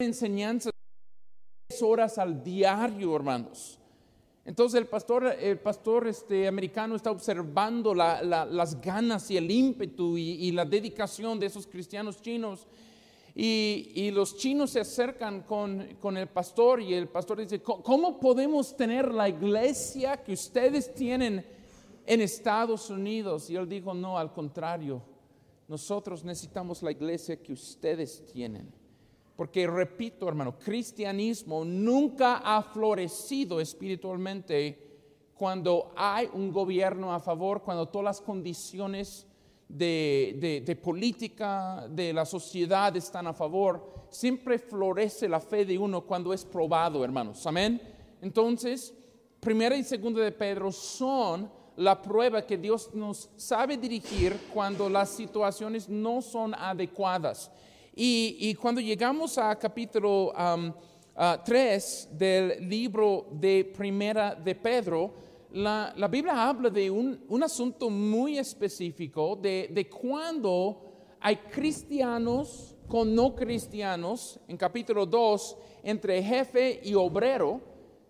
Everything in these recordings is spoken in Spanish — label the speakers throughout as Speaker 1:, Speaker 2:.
Speaker 1: Enseñanza horas al diario, hermanos. Entonces el pastor, el pastor este, americano está observando la, la, las ganas y el ímpetu y, y, la dedicación de esos cristianos chinos. Y, y los chinos se acercan con, con, el pastor y el pastor dice, ¿cómo podemos tener la iglesia que ustedes tienen en Estados Unidos? Y él dijo, no, al contrario, nosotros necesitamos la iglesia que ustedes tienen. Porque repito, hermano, cristianismo nunca ha florecido espiritualmente cuando hay un gobierno a favor, cuando todas las condiciones de, de, de, política, de la sociedad están a favor. Siempre florece la fe de uno cuando es probado, hermanos. Amén. Entonces, primera y segunda de Pedro son la prueba que Dios nos sabe dirigir cuando las situaciones no son adecuadas. Y, cuando llegamos a capítulo 3 um, del libro de Primera de Pedro, la, la Biblia habla de un, un asunto muy específico de, de cuando hay cristianos con no cristianos, en capítulo 2, entre jefe y obrero,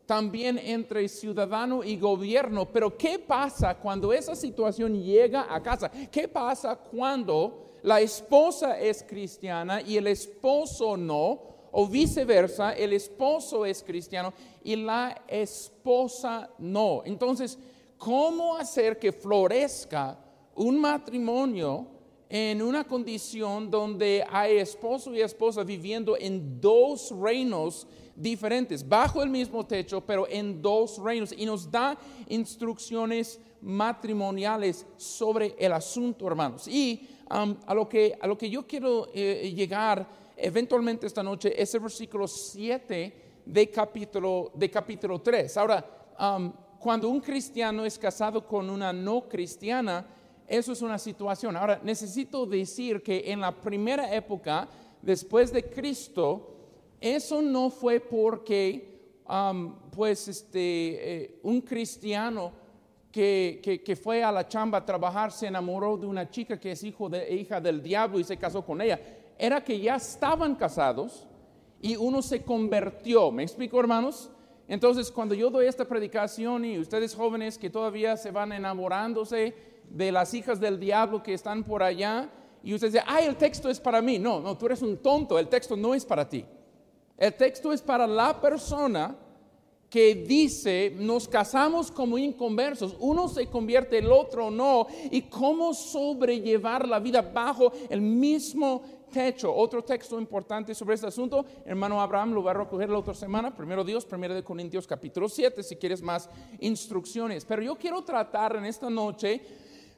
Speaker 1: también entre ciudadano y gobierno. Pero ¿qué pasa cuando esa situación llega a casa? ¿Qué pasa cuando la esposa es cristiana y el esposo no, o viceversa, el esposo es cristiano y la esposa no. Entonces, ¿cómo hacer que florezca un matrimonio en una condición donde hay esposo y esposa viviendo en dos reinos diferentes, bajo el mismo techo, pero en dos reinos? Y nos da instrucciones matrimoniales sobre el asunto, hermanos. Y a, lo que, a lo que yo quiero eh, llegar eventualmente esta noche es el versículo 7 de capítulo, de capítulo 3. Ahora, cuando un cristiano es casado con una no cristiana, eso es una situación. Ahora, necesito decir que en la primera época, después de Cristo, eso no fue porque, pues, este, eh, un cristiano que, fue a la chamba a trabajar se enamoró de una chica que es hijo de, hija del diablo y se casó con ella. Era que ya estaban casados y uno se convirtió. ¿Me explico, hermanos? Entonces, cuando yo doy esta predicación y ustedes jóvenes que todavía se van enamorándose de las hijas del diablo que están por allá, y ustedes dicen, ay, el texto es para mí. No, no, tú eres un tonto, el texto no es para ti. El texto es para la persona que dice, nos casamos como inconversos, uno se convierte, el otro no, y cómo sobrellevar la vida bajo el mismo techo. Otro texto importante sobre este asunto, hermano Abraham lo va a recoger la otra semana, primero Dios, primero de Corintios capítulo 7, si quieres más instrucciones. Pero yo quiero tratar en esta noche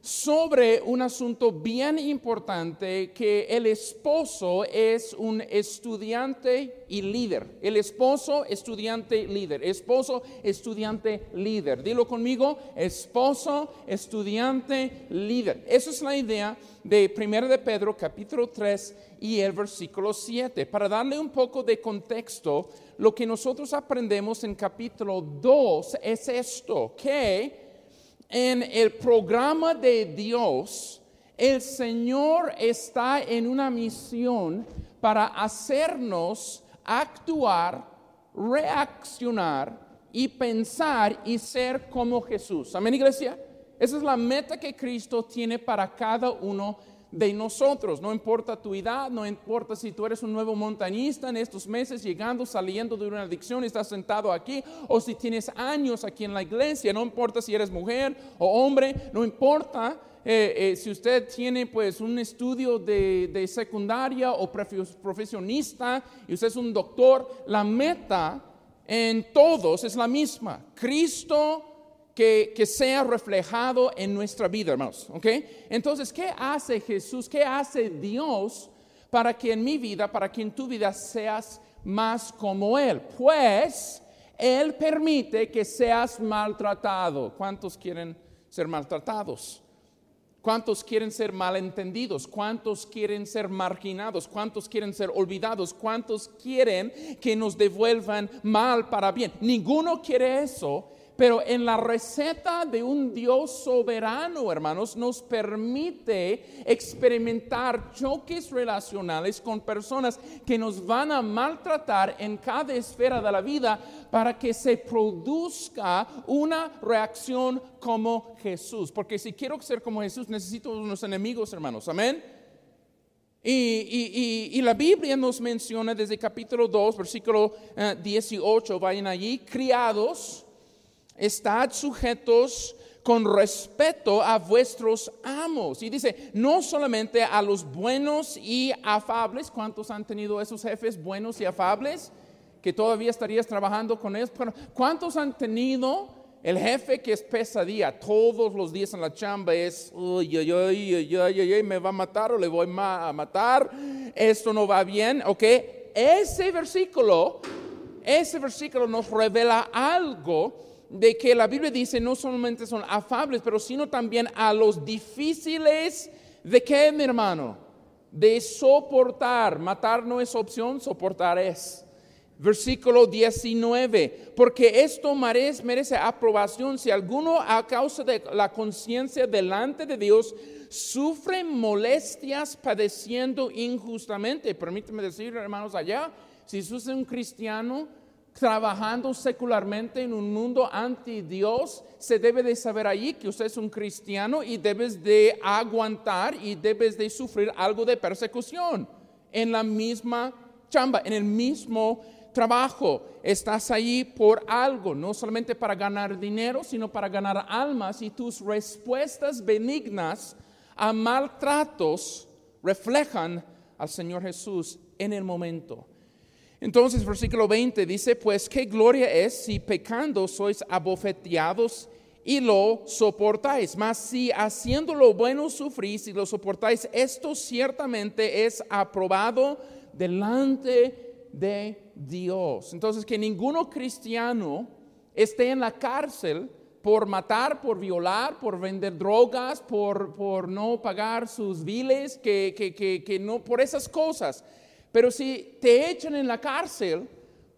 Speaker 1: sobre un asunto bien importante que el esposo es un estudiante y líder. El esposo, estudiante, líder. Esposo, estudiante, líder. Dilo conmigo, esposo, estudiante, líder. Esa es la idea de 1 de Pedro capítulo 3 y el versículo 7. Para darle un poco de contexto, lo que nosotros aprendemos en capítulo 2 es esto, que en el programa de Dios, el Señor está en una misión para hacernos actuar, reaccionar y pensar y ser como Jesús. Amén, iglesia. Esa es la meta que Cristo tiene para cada uno de nosotros. No importa tu edad, no importa si tú eres un nuevo montañista en estos meses, llegando, saliendo de una adicción estás sentado aquí, o si tienes años aquí en la iglesia, no importa si eres mujer o hombre, no importa. Eh, eh, si usted tiene pues un estudio de, de secundaria o profesionista y usted es un doctor, la meta en todos es la misma. Cristo que, sea reflejado en nuestra vida, hermanos. ¿Ok? Entonces, ¿qué hace Jesús? ¿Qué hace Dios para que en mi vida, para que en tu vida seas más como Él, pues Él permite que seas maltratado. ¿Cuántos quieren ser maltratados? ¿Cuántos quieren ser malentendidos? ¿Cuántos quieren ser marginados? ¿Cuántos quieren ser olvidados? ¿Cuántos quieren que nos devuelvan mal para bien? Ninguno quiere eso. Pero en la receta de un Dios soberano, hermanos, nos permite experimentar choques relacionales con personas que nos van a maltratar en cada esfera de la vida para que se produzca una reacción como Jesús. Porque si quiero ser como Jesús, necesito unos enemigos, hermanos. Amén. Y, la Biblia nos menciona desde capítulo 2, versículo 18, eh, vayan allí, criados estad sujetos con respeto a vuestros amos. Y dice, no solamente a los buenos y afables, ¿cuántos han tenido esos jefes buenos y afables? Que todavía estarías trabajando con ellos. ¿Cuántos han tenido el jefe que es pesadilla todos los días en la chamba? Es, uy, uy, uy, uy, me va a matar o le voy a matar, esto no va bien, ¿ok? Ese versículo, ese versículo nos revela algo de que la Biblia dice no solamente son afables, pero sino también a los difíciles de qué, mi hermano? De soportar. Matar no es opción, soportar es. Versículo 19, porque esto merece, aprobación si alguno a causa de la conciencia delante de Dios sufre molestias padeciendo injustamente. Permíteme decir, hermanos, allá, si sos un cristiano, trabajando secularmente en un mundo anti Dios, se debe de saber allí que usted es un cristiano y debes de aguantar y debes de sufrir algo de persecución en la misma chamba, en el mismo trabajo. Estás allí por algo, no solamente para ganar dinero, sino para ganar almas y tus respuestas benignas a maltratos reflejan al Señor Jesús en el momento. Entonces, versículo 20 dice, pues qué gloria es si pecando sois abofeteados y lo soportáis. Mas si haciendo lo bueno sufrís y lo soportáis, esto ciertamente es aprobado delante de Dios. Entonces, que ninguno cristiano esté en la cárcel por matar, por violar, por vender drogas, por, por no pagar sus biles, que, que, que no, por esas cosas pero si te echan en la cárcel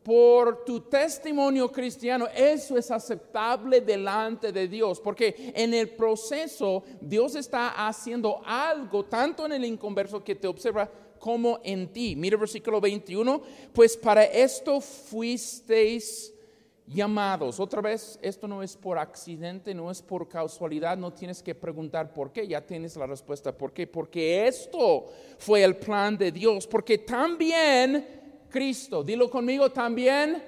Speaker 1: por tu testimonio cristiano, eso es aceptable delante de Dios, porque en el proceso Dios está haciendo algo, tanto en el inconverso que te observa como en ti. Mira el versículo 21, pues para esto fuisteis llamados. Otra vez, esto no es por accidente, no es por casualidad, no tienes que preguntar por qué, ya tienes la respuesta por qué. Porque esto fue el plan de Dios, porque también Cristo, dilo conmigo, también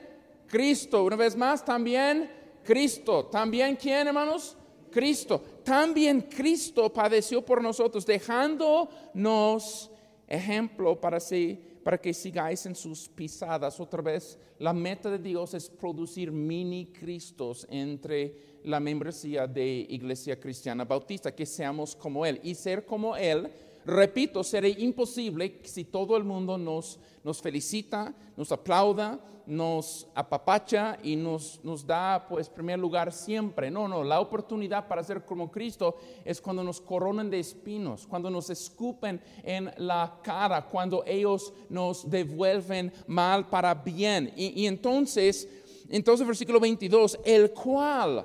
Speaker 1: Cristo, una vez más, también Cristo, también quién hermanos? Cristo, también Cristo padeció por nosotros, dejándonos ejemplo para sí para que sigáis en sus pisadas. Otra vez, la meta de Dios es producir mini Cristos entre la membresía de Iglesia Cristiana Bautista, que seamos como Él. Y ser como Él, repito, será imposible si todo el mundo nos, nos felicita, nos aplauda, nos apapacha y nos, nos da, pues, primer lugar siempre. No, no, la oportunidad para ser como Cristo es cuando nos coronan de espinos, cuando nos escupen en la cara, cuando ellos nos devuelven mal para bien. Y, y entonces, entonces, versículo 22, el cual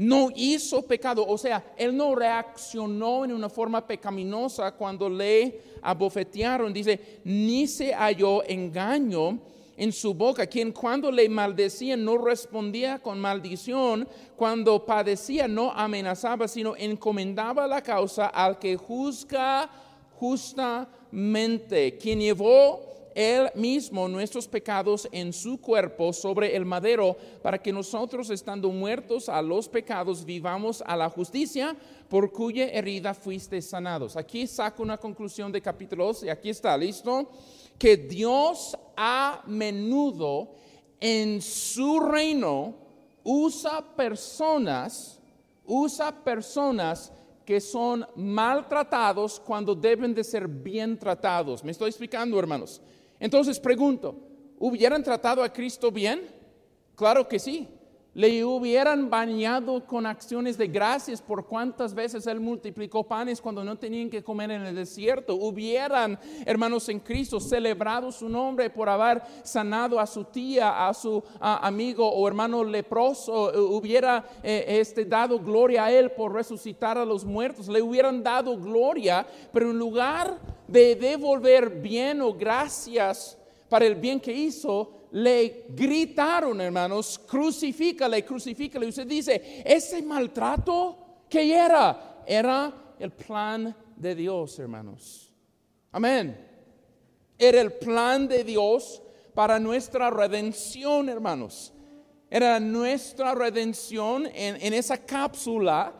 Speaker 1: no hizo pecado, o sea, él no reaccionó en una forma pecaminosa cuando le abofetearon, dice, ni se halló engaño en su boca, quien cuando le maldecían no respondía con maldición, cuando padecía no amenazaba, sino encomendaba la causa al que juzga justamente, quien llevó él mismo nuestros pecados en su cuerpo sobre el madero, para que nosotros, estando muertos a los pecados, vivamos a la justicia, por cuya herida fuiste sanados. Aquí saco una conclusión de capítulo 2 y aquí está, ¿listo? que Dios a menudo en su reino usa personas, usa personas que son maltratados cuando deben de ser bien tratados. Me estoy explicando, hermanos. Entonces pregunto, ¿hubieran tratado a Cristo bien? Claro que sí. Le hubieran bañado con acciones de gracias por cuántas veces Él multiplicó panes cuando no tenían que comer en el desierto. Hubieran, hermanos en Cristo, celebrado su nombre por haber sanado a su tía, a su amigo o hermano leproso. Hubiera eh, este, dado gloria a Él por resucitar a los muertos. Le hubieran dado gloria, pero en lugar de devolver bien o gracias para el bien que hizo, le gritaron, hermanos, crucifícale, crucifícale. Y usted dice, ese maltrato, ¿qué era? Era el plan de Dios, hermanos. Amén. Era el plan de Dios para nuestra redención, hermanos. Era nuestra redención en, en esa cápsula.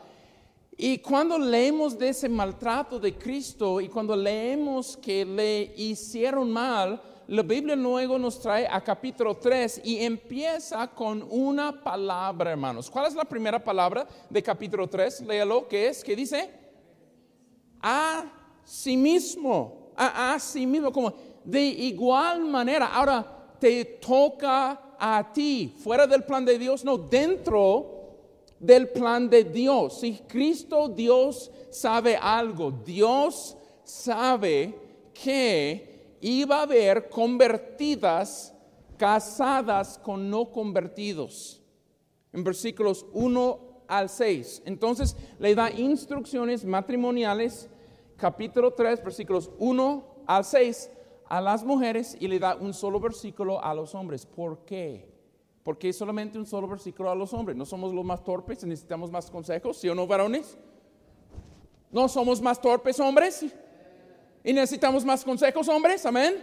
Speaker 1: Y cuando leemos de ese maltrato de Cristo y cuando leemos que le hicieron mal, la Biblia luego nos trae a capítulo 3 y empieza con una palabra, hermanos. ¿Cuál es la primera palabra de capítulo 3? Léalo, ¿qué es? ¿Qué dice? A sí mismo, a, a sí mismo, como de igual manera. Ahora te toca a ti, fuera del plan de Dios, no, dentro del plan de Dios. Si Cristo Dios sabe algo, Dios sabe que iba a haber convertidas casadas con no convertidos. En versículos 1 al 6. Entonces le da instrucciones matrimoniales, capítulo 3, versículos 1 al 6, a las mujeres y le da un solo versículo a los hombres. ¿Por qué? Porque solamente un solo versículo a los hombres. ¿No somos los más torpes? ¿Necesitamos más consejos? ¿Sí o no, varones? ¿No somos más torpes, hombres? Y necesitamos más consejos, hombres, amén.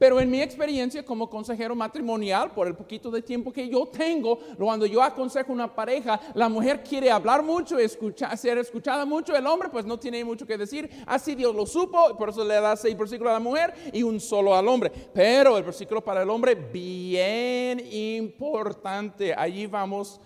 Speaker 1: Pero en mi experiencia como consejero matrimonial, por el poquito de tiempo que yo tengo, cuando yo aconsejo una pareja, la mujer quiere hablar mucho, escuchar, ser escuchada mucho, el hombre pues no tiene mucho que decir. Así Dios lo supo, por eso le da seis versículos a la mujer y un solo al hombre. Pero el versículo para el hombre, bien importante. Allí vamos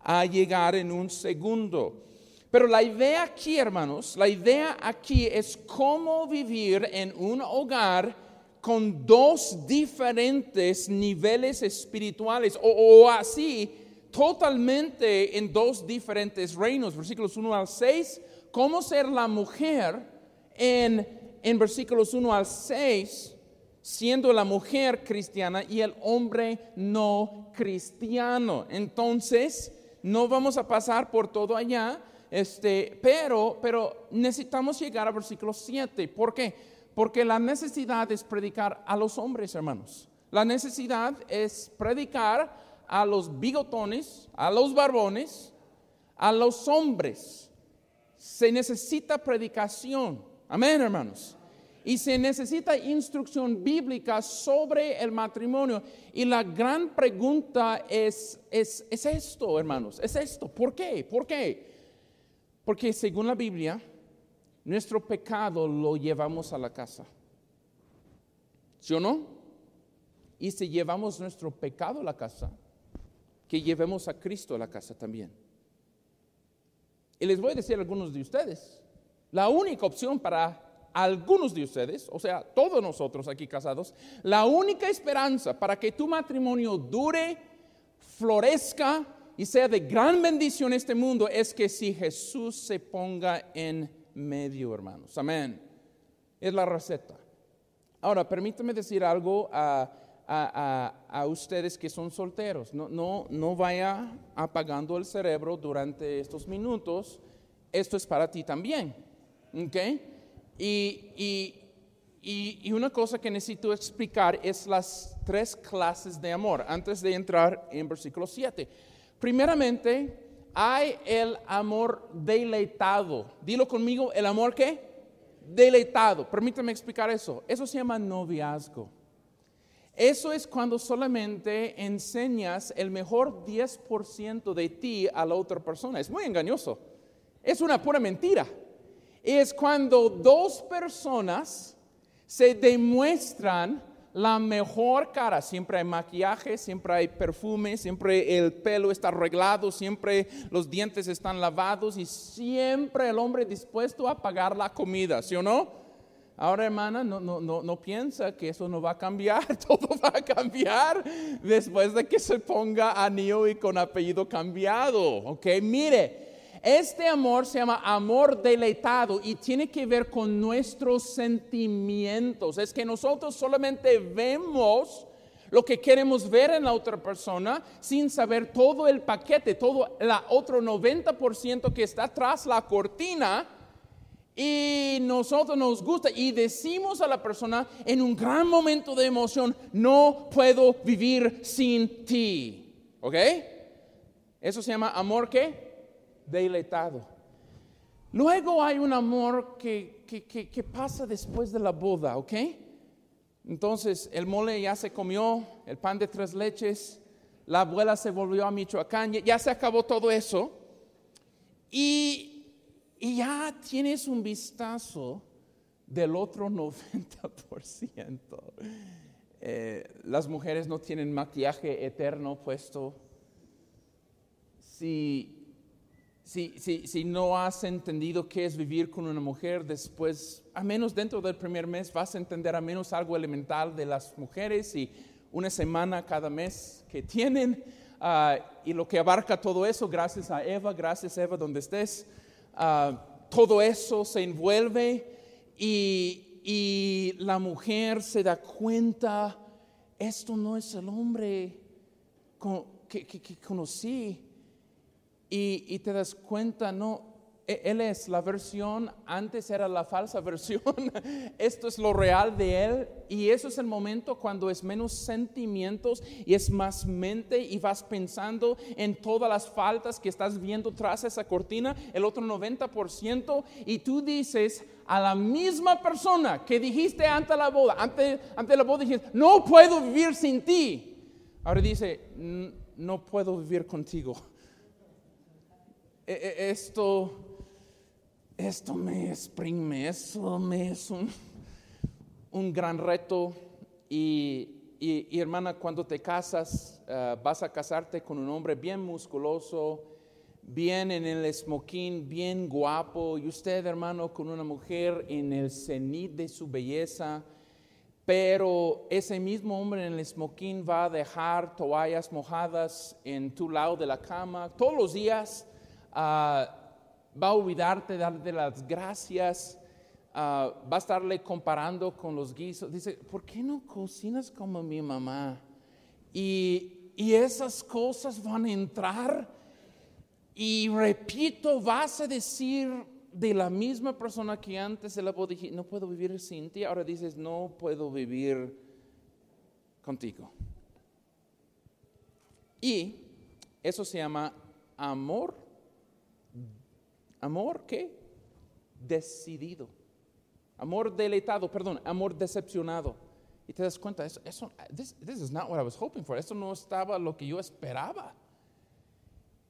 Speaker 1: a llegar en un segundo. Pero la idea aquí, hermanos, la idea aquí es cómo vivir en un hogar con dos diferentes niveles espirituales o, así totalmente en dos diferentes reinos. Versículos 1 al 6, cómo ser la mujer en, en versículos 1 al 6 siendo la mujer cristiana y el hombre no cristiano. Entonces, no vamos a pasar por todo allá, este, pero, pero necesitamos llegar al versículo 7. ¿Por qué? Porque la necesidad es predicar a los hombres, hermanos. La necesidad es predicar a los bigotones, a los barbones, a los hombres. Se necesita predicación. Amén, hermanos. Y se necesita instrucción bíblica sobre el matrimonio. Y la gran pregunta es, es, es esto, hermanos, es esto. ¿Por qué? ¿Por qué? Porque según la Biblia, nuestro pecado lo llevamos a la casa. ¿Sí o no? Y si llevamos nuestro pecado a la casa, que llevemos a Cristo a la casa también. Y les voy a decir a algunos de ustedes, la única opción para algunos de ustedes, o sea, todos nosotros aquí casados, la única esperanza para que tu matrimonio dure, florezca, y sea de gran bendición este mundo es que si Jesús se ponga en medio, hermanos. Amén. Es la receta. Ahora, permítame decir algo a, ustedes que son solteros. No, no, no vaya apagando el cerebro durante estos minutos. Esto es para ti también. ¿Ok? Y, y, una cosa que necesito explicar es las tres clases de amor antes de entrar en versículo 7. Primeramente, hay el amor deleitado. Dilo conmigo, el amor qué? Deleitado. Permítame explicar eso. Eso se llama noviazgo. Eso es cuando solamente enseñas el mejor 10% de ti a la otra persona. Es muy engañoso. Es una pura mentira. Es cuando dos personas se demuestran la mejor cara. Siempre hay maquillaje, siempre hay perfume, siempre el pelo está arreglado, siempre los dientes están lavados y siempre el hombre dispuesto a pagar la comida, ¿sí o no? Ahora, hermana, no, no, no, no piensa que eso no va a cambiar. Todo va a cambiar después de que se ponga anillo y con apellido cambiado. Ok, mire, este amor se llama amor deleitado y tiene que ver con nuestros sentimientos. Es que nosotros solamente vemos lo que queremos ver en la otra persona sin saber todo el paquete, todo el otro 90% que está tras la cortina y nosotros nos gusta y decimos a la persona en un gran momento de emoción, no puedo vivir sin ti. ¿Ok? Eso se llama amor que Deleitado. Luego hay un amor que, que, pasa después de la boda, ¿ok? Entonces el mole ya se comió, el pan de tres leches, la abuela se volvió a Michoacán, ya se acabó todo eso. Y y ya tienes un vistazo del otro 90%. Eh, las mujeres no tienen maquillaje eterno puesto. Si, si, si, si, no has entendido qué es vivir con una mujer, después, a menos dentro del primer mes, vas a entender a menos algo elemental de las mujeres y una semana cada mes que tienen. Ah, y lo que abarca todo eso, gracias a Eva, gracias Eva, donde estés. Ah, todo eso se envuelve y, la mujer se da cuenta, esto no es el hombre que, conocí. Y, y, te das cuenta, no, e, él es la versión, antes era la falsa versión, esto es lo real de Él y eso es el momento cuando es menos sentimientos y es más mente y vas pensando en todas las faltas que estás viendo tras esa cortina, el otro 90% y tú dices a la misma persona que dijiste ante la boda, ante, ante la boda dijiste, no puedo vivir sin ti. Ahora dice, no puedo vivir contigo. E, e, esto esto me exprime, eso me es un, gran reto. Y, hermana, cuando te casas, eh, vas a casarte con un hombre bien musculoso, bien en el smoking, bien guapo, y usted, hermano, con una mujer en el cenit de su belleza. Pero ese mismo hombre en el smoking va a dejar toallas mojadas en tu lado de la cama todos los días. Uh, va a olvidarte, darte las gracias, ah, va a estarle comparando con los guisos. Dice, ¿por qué no cocinas como mi mamá? Y, y esas cosas van a entrar y repito, vas a decir de la misma persona que antes se la dije, no puedo vivir sin ti, ahora dices, no puedo vivir contigo. Y eso se llama amor Amor qué? Decidido. Amor deleitado, perdón, amor decepcionado. Y te das cuenta, eso, eso this, this, is not what I was hoping for. Esto no estaba lo que yo esperaba.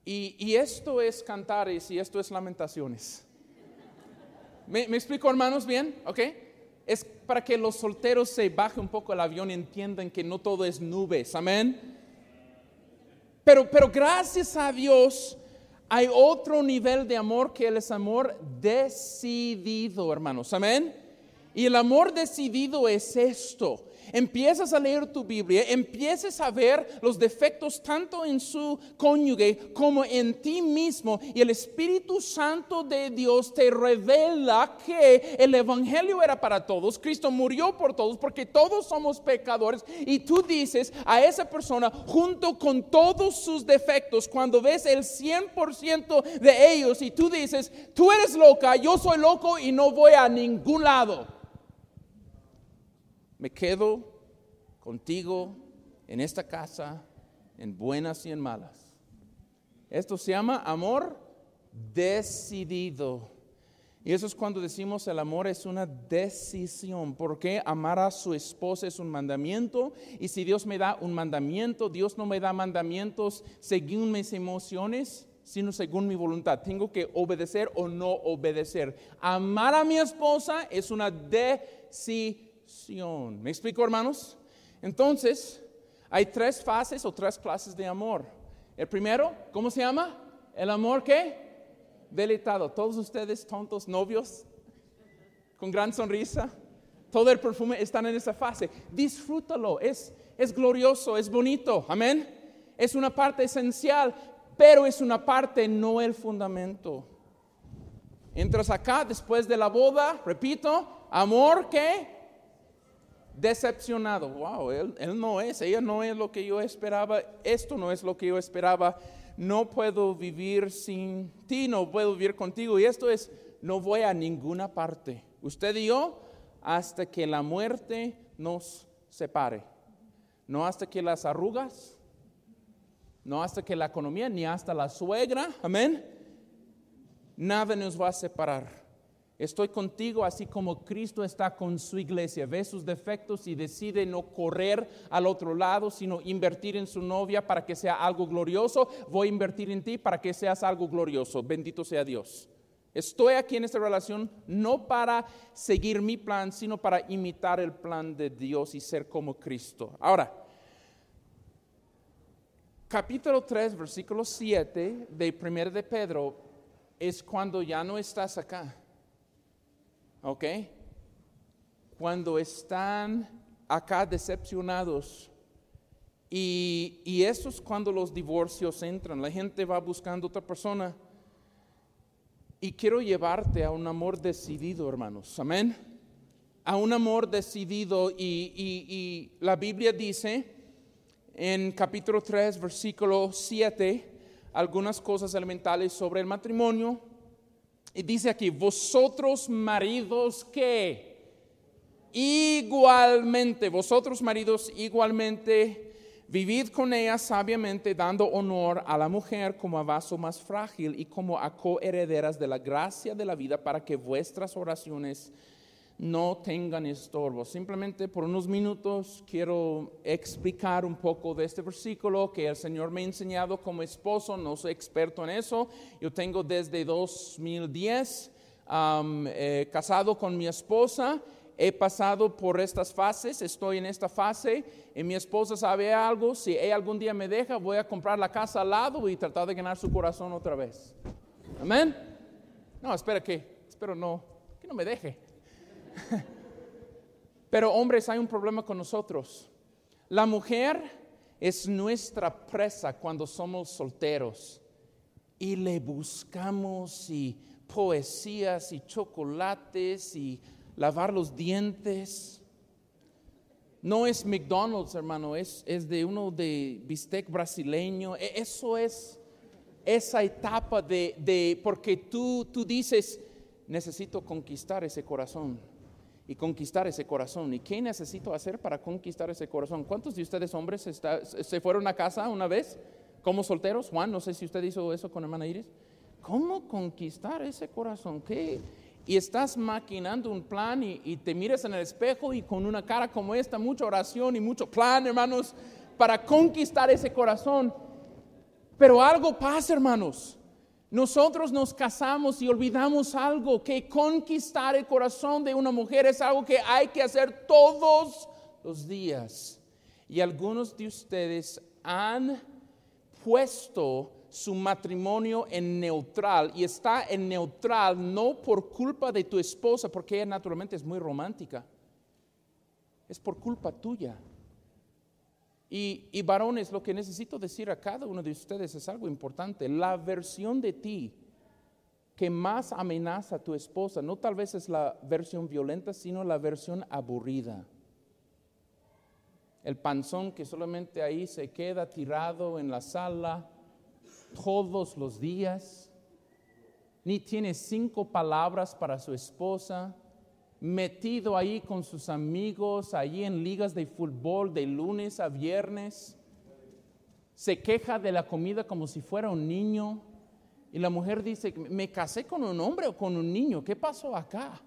Speaker 1: Y, y esto es cantares y esto es lamentaciones. ¿Me, ¿Me, explico, hermanos, bien? ¿Ok? Es para que los solteros se bajen un poco el avión y entiendan que no todo es nubes. Amén. Pero, pero gracias a Dios, hay otro nivel de amor que es amor decidido, hermanos. Amén. Y el amor decidido es esto. Empiezas a leer tu Biblia, empieces a ver los defectos tanto en su cónyuge como en ti mismo y el Espíritu Santo de Dios te revela que el Evangelio era para todos, Cristo murió por todos porque todos somos pecadores y tú dices a esa persona junto con todos sus defectos, cuando ves el 100% de ellos y tú dices, tú eres loca, yo soy loco y no voy a ningún lado me quedo contigo en esta casa, en buenas y en malas. Esto se llama amor decidido. Y eso es cuando decimos el amor es una decisión. Porque amar a su esposa es un mandamiento. Y si Dios me da un mandamiento, Dios no me da mandamientos según mis emociones, sino según mi voluntad. Tengo que obedecer o no obedecer. Amar a mi esposa es una decisión ¿Me explico, hermanos? Entonces, hay tres fases o tres clases de amor. El primero, ¿cómo se llama? El amor que Deletado. Todos ustedes tontos, novios, con gran sonrisa. Todo el perfume está en esa fase. Disfrútalo, es, es glorioso, es bonito, amén. Es una parte esencial, pero es una parte, no el fundamento. Entras acá después de la boda, repito, amor que decepcionado. Wow, él, él, no es, ella no es lo que yo esperaba, esto no es lo que yo esperaba. No puedo vivir sin ti, no puedo vivir contigo. Y esto es, no voy a ninguna parte. Usted y yo, hasta que la muerte nos separe. No hasta que las arrugas, no hasta que la economía, ni hasta la suegra, amén. Nada nos va a separar. Estoy contigo así como Cristo está con su iglesia. Ve sus defectos y decide no correr al otro lado, sino invertir en su novia para que sea algo glorioso. Voy a invertir en ti para que seas algo glorioso. Bendito sea Dios. Estoy aquí en esta relación no para seguir mi plan, sino para imitar el plan de Dios y ser como Cristo. Ahora, capítulo 3, versículo 7 de 1 de Pedro es cuando ya no estás acá ¿Ok? Cuando están acá decepcionados. Y, y eso es cuando los divorcios entran. La gente va buscando otra persona. Y quiero llevarte a un amor decidido, hermanos. Amén. A un amor decidido. Y, y la Biblia dice en capítulo 3, versículo 7, algunas cosas elementales sobre el matrimonio y dice aquí, vosotros maridos que igualmente, vosotros maridos igualmente, vivid con ella sabiamente, dando honor a la mujer como a vaso más frágil y como a coherederas de la gracia de la vida para que vuestras oraciones no tengan estorbo. Simplemente por unos minutos quiero explicar un poco de este versículo que el Señor me ha enseñado como esposo, no soy experto en eso, yo tengo desde 2010 eh, casado con mi esposa. He pasado por estas fases, estoy en esta fase y mi esposa sabe algo, si ella algún día me deja, voy a comprar la casa al lado y tratar de ganar su corazón otra vez. Amén. No, espera que, espero no, que no me deje. Pero hombres, hay un problema con nosotros. La mujer es nuestra presa cuando somos solteros y le buscamos y poesías y chocolates y lavar los dientes. No es McDonald's, hermano, es, es de uno de bistec brasileño. E, eso es esa etapa de, de porque tú, tú dices, necesito conquistar ese corazón y conquistar ese corazón. ¿Y qué necesito hacer para conquistar ese corazón? ¿Cuántos de ustedes hombres se fueron a casa una vez como solteros? Juan, no sé si usted hizo eso con hermana Iris. ¿Cómo conquistar ese corazón? ¿Qué? Y estás maquinando un plan y, y te miras en el espejo y con una cara como esta, mucha oración y mucho plan, hermanos, para conquistar ese corazón. Pero algo pasa, hermanos. Nosotros nos casamos y olvidamos algo, que conquistar el corazón de una mujer es algo que hay que hacer todos los días. Y algunos de ustedes han puesto su matrimonio en neutral y está en neutral no por culpa de tu esposa, porque ella naturalmente es muy romántica, es por culpa tuya. Y, varones, lo que necesito decir a cada uno de ustedes es algo importante. La versión de ti que más amenaza a tu esposa, no tal vez es la versión violenta, sino la versión aburrida. El panzón que solamente ahí se queda tirado en la sala todos los días, ni tiene cinco palabras para su esposa, metido ahí con sus amigos, ahí en ligas de fútbol de lunes a viernes. Se queja de la comida como si fuera un niño. Y la mujer dice, ¿me casé con un hombre o con un niño? ¿Qué pasó acá?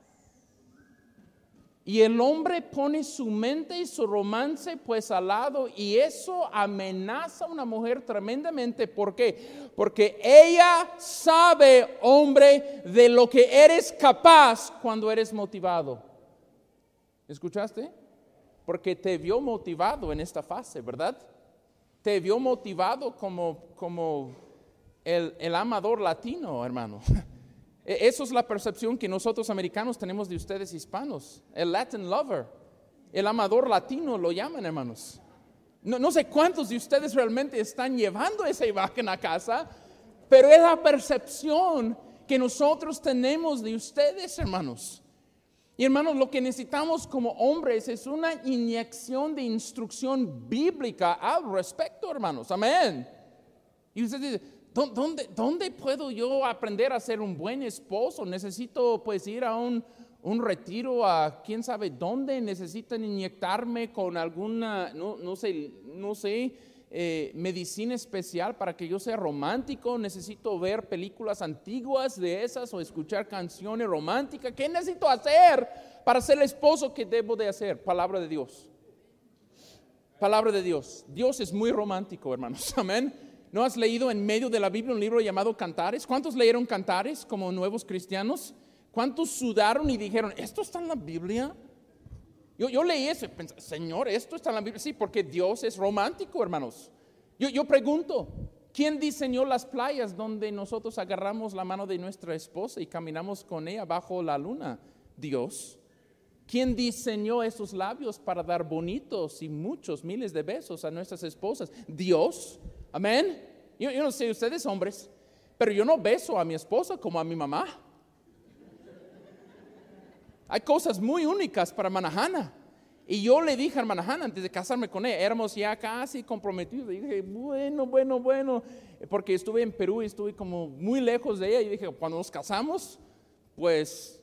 Speaker 1: Y el hombre pone su mente y su romance pues al lado y eso amenaza a una mujer tremendamente. ¿Por qué? Porque ella sabe, hombre, de lo que eres capaz cuando eres motivado. ¿Escuchaste? Porque te vio motivado en esta fase, ¿verdad? Te vio motivado como, como el, el amador latino, hermano. E- Eso es la percepción que nosotros americanos tenemos de ustedes hispanos. El Latin lover, el amador latino lo llaman, hermanos. No, sé cuántos de ustedes realmente están llevando esa imagen a casa, pero es la percepción que nosotros tenemos de ustedes, hermanos. Y hermanos, lo que necesitamos como hombres es una inyección de instrucción bíblica al respecto, hermanos. Amén. Y usted dice, "¿Dó- ¿dónde, ¿dónde puedo yo aprender a ser un buen esposo? Necesito pues ir a un, un retiro a quién sabe dónde. Necesitan inyectarme con alguna, no, no sé, no sé, eh, medicina especial para que yo sea romántico. Necesito ver películas antiguas de esas o escuchar canciones románticas. ¿Qué necesito hacer para ser el esposo que debo de hacer? Palabra de Dios. Palabra de Dios. Dios es muy romántico, hermanos. Amén. ¿No has leído en medio de la Biblia un libro llamado Cantares? ¿Cuántos leyeron Cantares como nuevos cristianos? ¿Cuántos sudaron y dijeron, esto está en la Biblia? Yo, leí eso y pensé, Señor, esto está en la Biblia. Sí, porque Dios es romántico, hermanos. Yo, yo pregunto, ¿quién diseñó las playas donde nosotros agarramos la mano de nuestra esposa y caminamos con ella bajo la luna? Dios. ¿Quién diseñó esos labios para dar bonitos y muchos miles de besos a nuestras esposas? Dios. Amén. Yo, yo no sé ustedes hombres, pero yo no beso a mi esposa como a mi mamá. Hay cosas muy únicas para Manahana. Y yo le dije a hermana Hannah antes de casarme con ella, éramos ya casi comprometidos. Y dije, bueno, bueno, bueno, porque estuve en Perú y estuve como muy lejos de ella. Y dije, cuando nos casamos, pues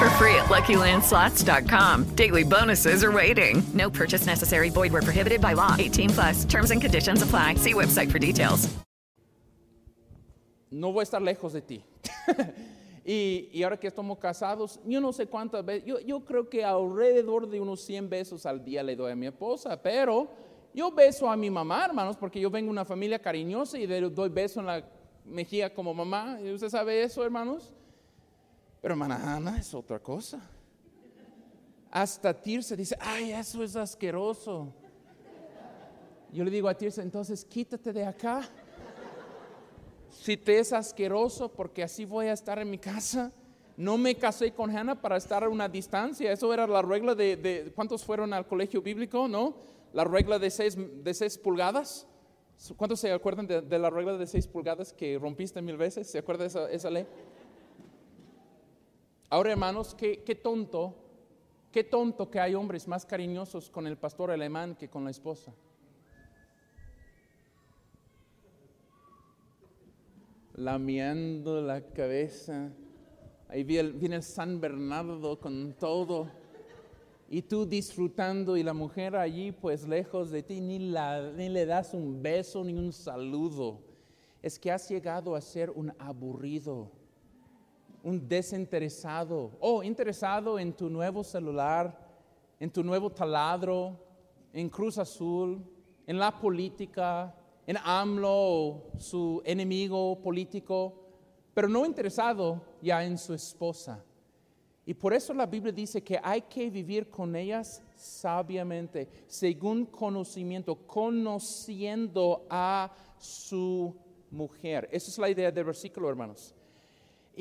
Speaker 2: For free at LuckyLandSlots.com. Daily bonuses are waiting. No purchase necessary. Void where prohibited by law. 18 plus. Terms and conditions apply. See website for details.
Speaker 1: voy a estar lejos de ti. y, ahora que estamos casados, yo no sé cuántas veces, yo, yo creo que alrededor de unos 100 besos al día le doy a mi esposa, pero yo beso a mi mamá, hermanos, porque yo vengo de una familia cariñosa y le doy beso en la mejilla como mamá. ¿Y usted sabe eso, hermanos? Pero hermana Ana es otra cosa. Hasta Tirsa dice, ay, eso es asqueroso. Yo le digo a Tirsa, entonces quítate de acá si te es asqueroso, porque así voy a estar en mi casa. No me casé con Hannah para estar a una distancia. Eso era la regla de, de- ¿cuántos fueron al colegio bíblico? ¿No? La regla de seis, de seis pulgadas. ¿Cuántos se acuerdan de, la regla de seis pulgadas que rompiste mil veces? ¿Se acuerda de esa, esa ley? Ahora, hermanos, qué, qué tonto, qué tonto que hay hombres más cariñosos con el pastor alemán que con la esposa. lameando la cabeza. Ahí viene el San Bernardo con todo. Y tú disfrutando y la mujer allí pues lejos de ti, ni, la- ni le das un beso ni un saludo. Es que has llegado a ser un aburrido, un desinteresado. Oh, interesado en tu nuevo celular, en tu nuevo taladro, en Cruz Azul, en la política, en AMLO su enemigo político, pero no interesado ya en su esposa. Y por eso la Biblia dice que hay que vivir con ellas sabiamente, según conocimiento, conociendo a su mujer. Esa es la idea del versículo, hermanos.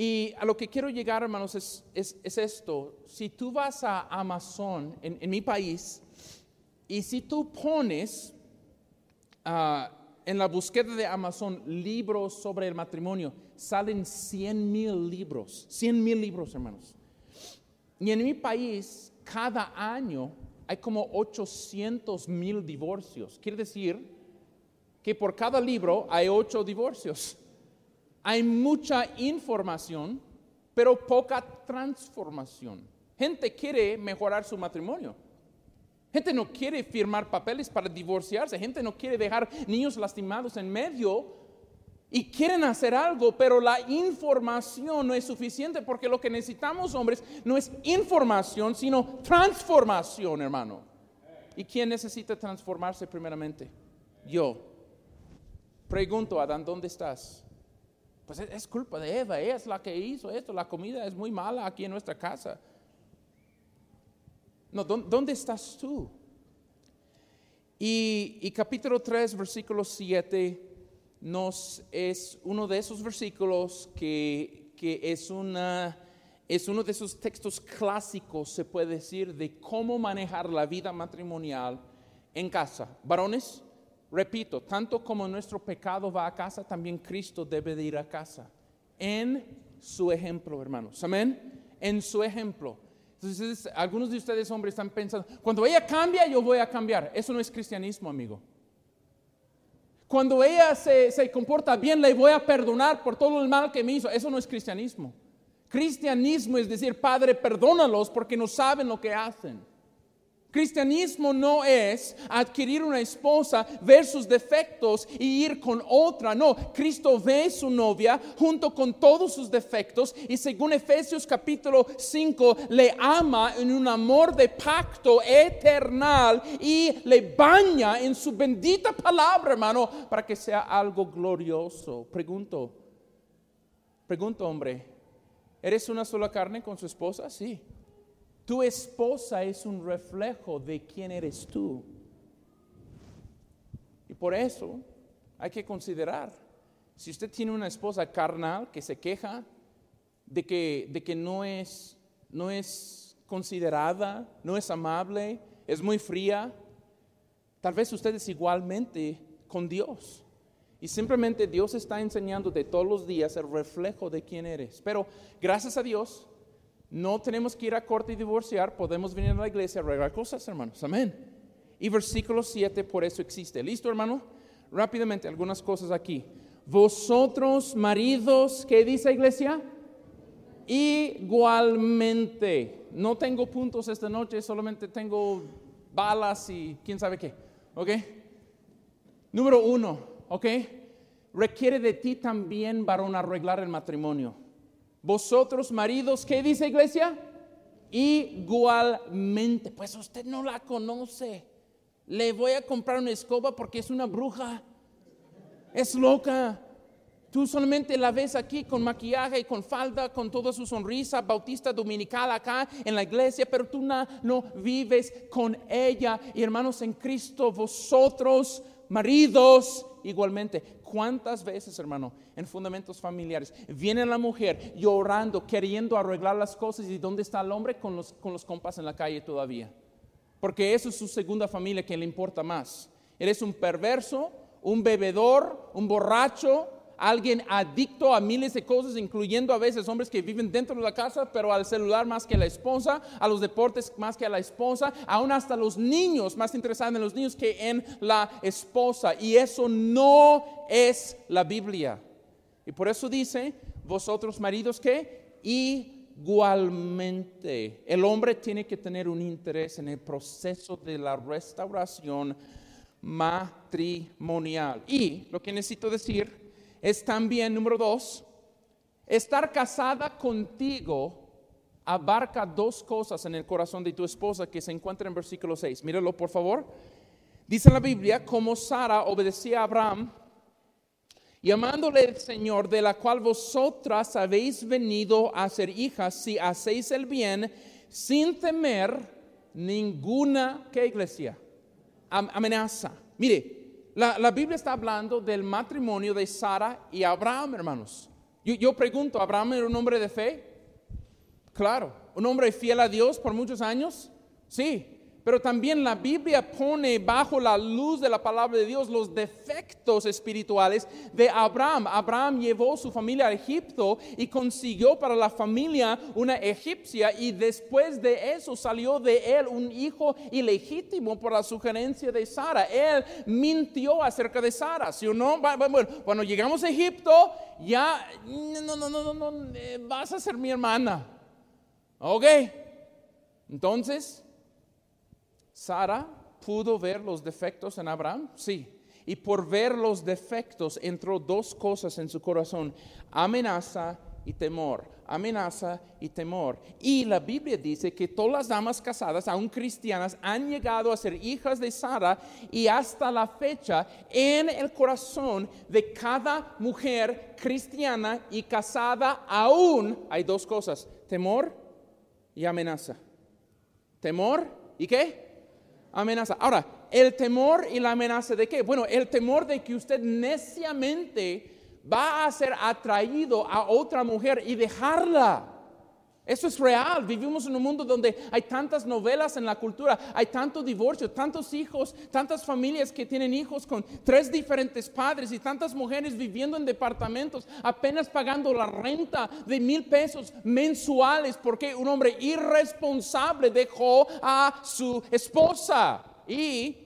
Speaker 1: Y a lo que quiero llegar, hermanos, es, es- es esto. Si tú vas a Amazon, en, en mi país, y si tú pones ah, en la búsqueda de Amazon libros sobre el matrimonio, salen 100 mil libros, 100 mil libros, hermanos. Y en mi país, cada año hay como 800 mil divorcios. Quiere decir que por cada libro hay ocho divorcios. Hay mucha información, pero poca transformación. Gente quiere mejorar su matrimonio. Gente no quiere firmar papeles para divorciarse. Gente no quiere dejar niños lastimados en medio. Y quieren hacer algo, pero la información no es suficiente porque lo que necesitamos, hombres, no es información, sino transformación, hermano. ¿Y quién necesita transformarse primeramente? Yo. Pregunto, Adán, ¿dónde estás? Pues es, culpa de Eva, ella es la que hizo esto, la comida es muy mala aquí en nuestra casa. No, ¿dó- ¿dónde estás tú? Y, y capítulo 3, versículo 7, nos es uno de esos versículos que, que es, una, es uno de esos textos clásicos, se puede decir, de cómo manejar la vida matrimonial en casa. Varones, repito, tanto como nuestro pecado va a casa, también Cristo debe de ir a casa. En su ejemplo, hermanos. Amén. En su ejemplo. Entonces, algunos de ustedes, hombres, están pensando, cuando ella cambia, yo voy a cambiar. Eso no es cristianismo, amigo. Cuando ella se, se comporta bien, le voy a perdonar por todo el mal que me hizo. Eso no es cristianismo. Cristianismo es decir, Padre, perdónalos porque no saben lo que hacen. Cristianismo no es adquirir una esposa, ver sus defectos y ir con otra. No, Cristo ve su novia junto con todos sus defectos y según Efesios capítulo 5 le ama en un amor de pacto eternal y le baña en su bendita palabra, hermano, para que sea algo glorioso. Pregunto, pregunto, hombre, ¿eres una sola carne con su esposa? Sí. Tu esposa es un reflejo de quién eres tú. Y por eso hay que considerar, si usted tiene una esposa carnal que se queja de que, de que no, es, no es considerada, no es amable, es muy fría, tal vez usted es igualmente con Dios. Y simplemente Dios está enseñándote todos los días el reflejo de quién eres. Pero gracias a Dios, no tenemos que ir a corte y divorciar, podemos venir a la iglesia a arreglar cosas, hermanos. Amén. Y versículo 7 por eso existe. ¿Listo, hermano? Rápidamente, algunas cosas aquí. Vosotros, maridos, ¿qué dice iglesia? Igualmente. No tengo puntos esta noche, solamente tengo balas y quién sabe qué. ¿Ok? Número uno, ¿ok? Requiere de ti también, varón, arreglar el matrimonio. Vosotros, maridos, ¿qué dice iglesia? Igualmente. Pues usted no la conoce. Le voy a comprar una escoba porque es una bruja. Es loca. Tú solamente la ves aquí con maquillaje y con falda, con toda su sonrisa, bautista dominical acá en la iglesia, pero tú no, no vives con ella. Y hermanos en Cristo, vosotros, maridos, igualmente. ¿Cuántas veces, hermano, en fundamentos familiares, viene la mujer llorando, queriendo arreglar las cosas y dónde está el hombre con los, con los compas en la calle todavía? Porque eso es su segunda familia que le importa más. Eres un perverso, un bebedor, un borracho, alguien adicto a miles de cosas, incluyendo a veces hombres que viven dentro de la casa, pero al celular más que a la esposa, a los deportes más que a la esposa, aún hasta los niños, más interesados en los niños que en la esposa. Y eso no es la Biblia. Y por eso dice, vosotros maridos que igualmente, el hombre tiene que tener un interés en el proceso de la restauración matrimonial. Y lo que necesito decir es también, número dos, estar casada contigo abarca dos cosas en el corazón de tu esposa que se encuentra en versículo 6. Míralo por favor. Dice la Biblia, como Sara obedecía a Abraham, llamándole el Señor, de la cual vosotras habéis venido a ser hijas, si hacéis el bien, sin temer ninguna, ¿qué iglesia? Am- amenaza. Mire, la, la Biblia está hablando del matrimonio de Sara y Abraham, hermanos. Yo, yo pregunto, ¿Abraham era un hombre de fe? Claro, un hombre fiel a Dios por muchos años, sí, pero también la Biblia pone bajo la luz de la palabra de Dios los defectos espirituales de Abraham. Abraham llevó su familia a Egipto y consiguió para la familia una egipcia y después de eso salió de él un hijo ilegítimo por la sugerencia de Sara. Él mintió acerca de Sara, ¿sí o no? Bueno, cuando llegamos a Egipto, ya, no, no, no, no, no, eh, vas a ser mi hermana. Ok, entonces, Sara pudo ver los defectos en Abraham, sí. Y por ver los defectos entró dos cosas en su corazón, amenaza y temor. amenaza y temor. Y la Biblia dice que todas las damas casadas, aún cristianas, han llegado a ser hijas de Sara y hasta la fecha en el corazón de cada mujer cristiana y casada aún hay dos cosas, temor y amenaza. Temor y qué? Amenaza. Ahora, el temor y la amenaza de qué? Bueno, el temor de que usted neciamente va a ser atraído a otra mujer y dejarla. Eso es real. Vivimos en un mundo donde hay tantas novelas en la cultura, hay tanto divorcio, tantos hijos, tantas familias que tienen hijos con tres diferentes padres y tantas mujeres viviendo en departamentos, apenas pagando la renta de mil pesos mensuales porque un hombre irresponsable dejó a su esposa y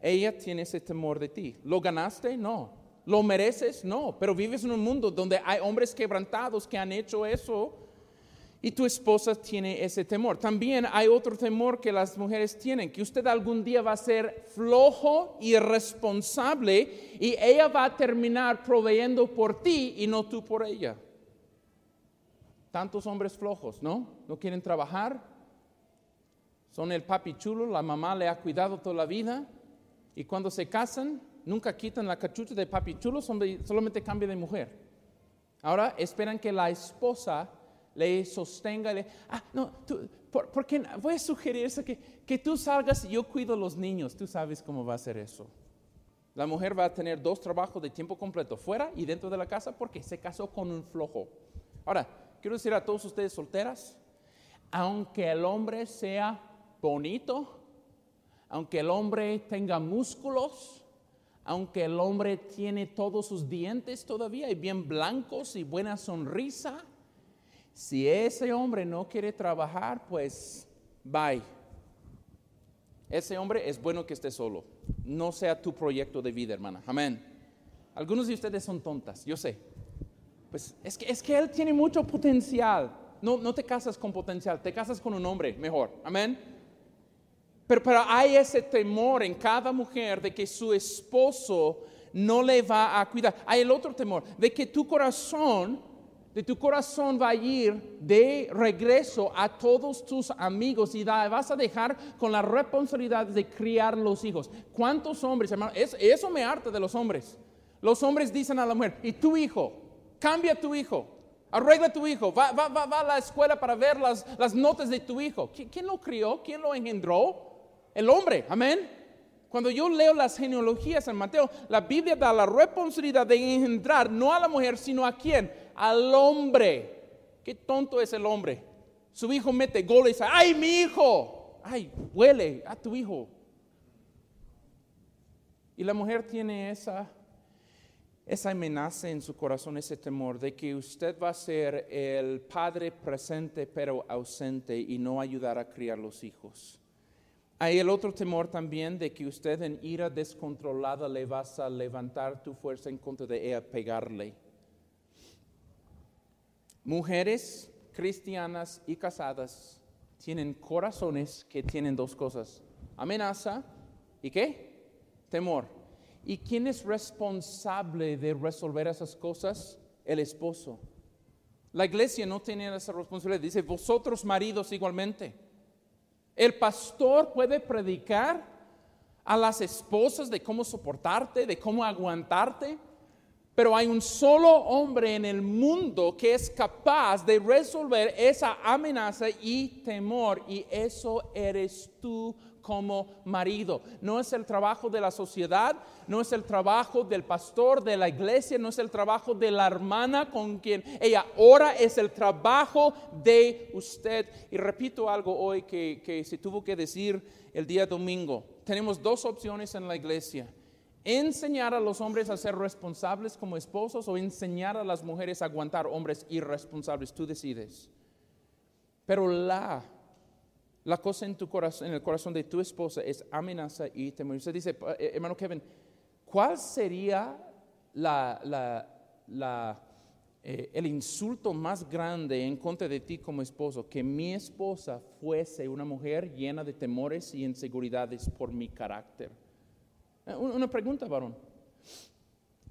Speaker 1: ella tiene ese temor de ti. ¿Lo ganaste? No. ¿Lo mereces? No, pero vives en un mundo donde hay hombres quebrantados que han hecho eso y tu esposa tiene ese temor. También hay otro temor que las mujeres tienen, que usted algún día va a ser flojo y responsable y ella va a terminar proveyendo por ti y no tú por ella. Tantos hombres flojos, ¿no? No quieren trabajar. Son el papi chulo, la mamá le ha cuidado toda la vida y cuando se casan nunca quitan la cachucha de papi chulo, solamente cambia de mujer. Ahora esperan que la esposa le sostenga, le, ah, no, tú, porque voy a sugerir que, que tú salgas y yo cuido a los niños, tú sabes cómo va a ser eso. La mujer va a tener dos trabajos de tiempo completo, fuera y dentro de la casa, porque se casó con un flojo. Ahora, quiero decir a todos ustedes solteras, aunque el hombre sea bonito, aunque el hombre tenga músculos, aunque el hombre tiene todos sus dientes todavía y bien blancos y buena sonrisa, si ese hombre no quiere trabajar, pues bye. Ese hombre es bueno que esté solo. No sea tu proyecto de vida, hermana. Amén. Algunos de ustedes son tontas, yo sé. Pues es que, es que él tiene mucho potencial. No, no te casas con potencial, te casas con un hombre mejor. Amén. Pero, hay ese temor en cada mujer de que su esposo no le va a cuidar. Hay el otro temor de que tu corazón, de tu corazón va a ir de regreso a todos tus amigos y vas a dejar con la responsabilidad de criar los hijos. ¿Cuántos hombres, hermano? eso me harta de los hombres. Los hombres dicen a la mujer, ¿y tu hijo? Cambia tu hijo. Arregla tu hijo, va, a la escuela para ver las, las notas de tu hijo. ¿Quién lo crió? ¿Quién lo engendró? el hombre, amén. Cuando yo leo las genealogías en Mateo, la Biblia da la responsabilidad de engendrar no a la mujer, sino a quién? Al hombre. Qué tonto es el hombre. Su hijo mete gol y dice, ay, mi hijo. Ay, huele a tu hijo. Y la mujer tiene esa, esa amenaza en su corazón, ese temor de que usted va a ser el padre presente pero ausente y no ayudar a criar los hijos. Hay el otro temor también de que usted en ira descontrolada le vas a levantar tu fuerza en contra de ella, pegarle. Mujeres cristianas y casadas tienen corazones que tienen dos cosas, amenaza y qué? Temor. ¿Y quién es responsable de resolver esas cosas? El esposo. La iglesia no tiene esa responsabilidad. Dice, vosotros maridos igualmente. El pastor puede predicar a las esposas de cómo soportarte, de cómo aguantarte, pero hay un solo hombre en el mundo que es capaz de resolver esa amenaza y temor, y eso eres tú como marido. No es el trabajo de la sociedad, no es el trabajo del pastor de la iglesia, no es el trabajo de la hermana con quien ella ora, es el trabajo de usted. Y repito algo hoy que, que se tuvo que decir el día domingo. Tenemos dos opciones en la iglesia. Enseñar a los hombres a ser responsables como esposos o enseñar a las mujeres a aguantar hombres irresponsables. Tú decides. Pero la la cosa en, tu corazón, en el corazón de tu esposa es amenaza y temor. Usted dice, eh, hermano Kevin, ¿cuál sería eh, el insulto más grande en contra de ti como esposo? Que mi esposa fuese una mujer llena de temores y inseguridades por mi carácter. Eh, una pregunta, varón.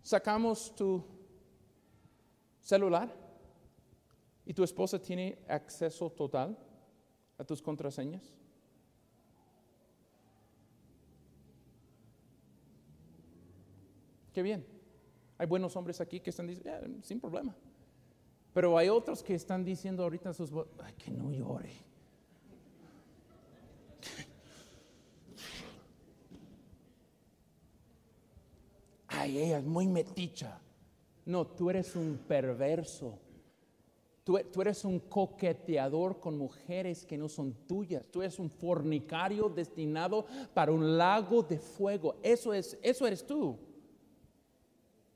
Speaker 1: Sacamos tu celular ¿Y tu esposa tiene acceso total a tus contraseñas? Qué bien. Hay buenos hombres aquí que están diciendo, "Yeah, sin problema. Pero hay otros que están diciendo ahorita a sus ay, que no llore. Ay, ella es muy meticha. No, tú eres un perverso. Tú, tú eres un coqueteador con mujeres que no son tuyas. Tú eres un fornicario destinado para un lago de fuego. Eso, es, eso eres tú.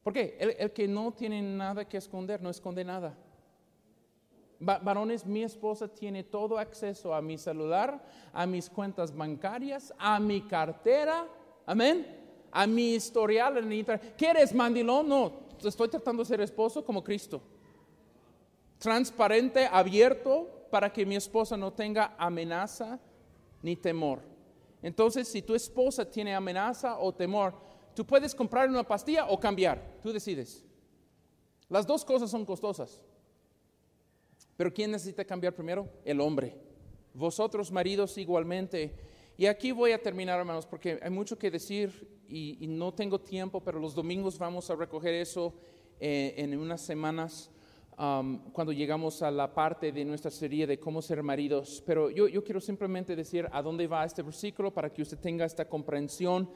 Speaker 1: ¿Por qué? El, el que no tiene nada que esconder, no esconde nada. Va- varones, mi esposa tiene todo acceso a mi celular, a mis cuentas bancarias, a mi cartera, amén, a mi historial en internet. ¿Quieres mandilón? No, estoy tratando de ser esposo como Cristo. Transparente, abierto, para que mi esposa no tenga amenaza ni temor. Entonces, si tu esposa tiene amenaza o temor, tú puedes comprar una pastilla o cambiar, tú decides. Las dos cosas son costosas. Pero ¿quién necesita cambiar primero? El hombre. Vosotros maridos igualmente. Y aquí voy a terminar, hermanos, porque hay mucho que decir y, no tengo tiempo, pero los domingos vamos a recoger eso eh, en unas semanas um, cuando llegamos a la parte de nuestra serie de cómo ser maridos. Pero yo, yo quiero simplemente decir a dónde va este versículo para que usted tenga esta comprensión.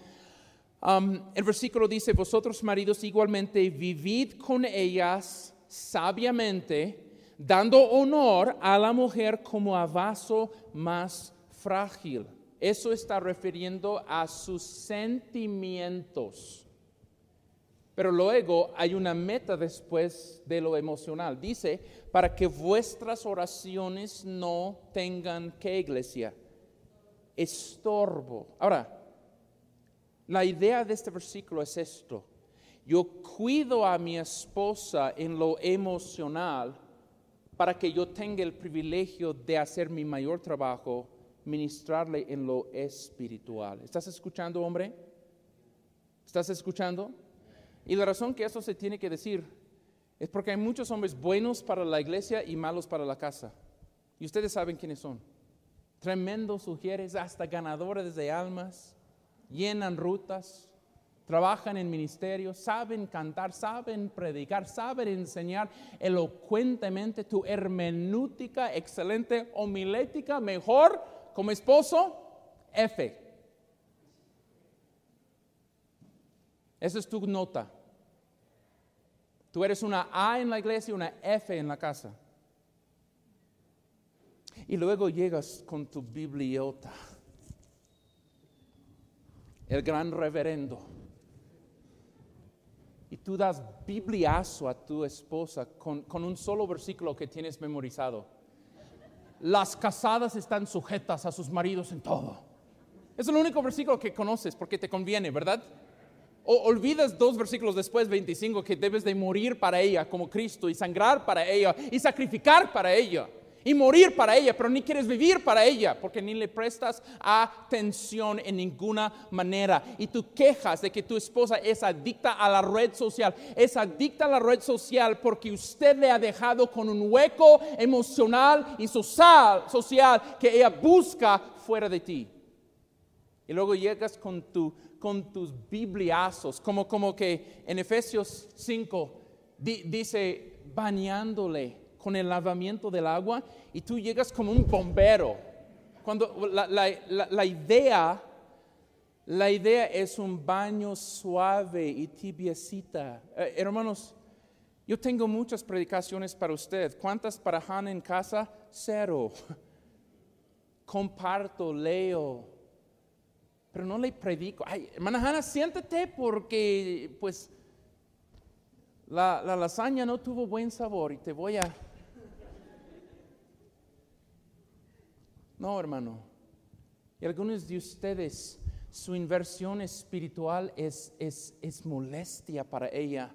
Speaker 1: Um, el versículo dice, vosotros maridos igualmente vivid con ellas sabiamente, dando honor a la mujer como a vaso más frágil. Eso está refiriendo a sus sentimientos. Pero luego hay una meta después de lo emocional. Dice, para que vuestras oraciones no tengan que iglesia, estorbo. Ahora, la idea de este versículo es esto. Yo cuido a mi esposa en lo emocional para que yo tenga el privilegio de hacer mi mayor trabajo, ministrarle en lo espiritual. ¿Estás escuchando, hombre? ¿Estás escuchando? Y la razón que eso se tiene que decir es porque hay muchos hombres buenos para la iglesia y malos para la casa. Y ustedes saben quiénes son. Tremendos sugieres, hasta ganadores de almas, llenan rutas, trabajan en ministerios, saben cantar, saben predicar, saben enseñar elocuentemente tu hermenéutica excelente, homilética, mejor como esposo, F. Esa es tu nota. Tú eres una A en la iglesia y una F en la casa. Y luego llegas con tu bibliota, el gran reverendo. Y tú das bibliazo a tu esposa con, con un solo versículo que tienes memorizado. Las casadas están sujetas a sus maridos en todo. Es el único versículo que conoces porque te conviene, ¿verdad? O olvidas dos versículos después, 25, que debes de morir para ella como Cristo y sangrar para ella y sacrificar para ella y morir para ella, pero ni quieres vivir para ella porque ni le prestas atención en ninguna manera. Y tú quejas de que tu esposa es adicta a la red social. Es adicta a la red social porque usted le ha dejado con un hueco emocional y social, social que ella busca fuera de ti. Y luego llegas con, tu, con tus bibliazos, como, como que en Efesios 5 di- dice, bañándole con el lavamiento del agua, y tú llegas como un bombero. Cuando la, la- la- idea, la idea es un baño suave y tibiecita. Eh, hermanos, yo tengo muchas predicaciones para usted. ¿Cuántas para Hannah en casa? Cero. Comparto, leo, pero no le predico. Ay, hermana Hanna, siéntate porque pues la, la lasaña no tuvo buen sabor y te voy a... No, hermano. Y algunos de ustedes, su inversión espiritual es, es, es molestia para ella,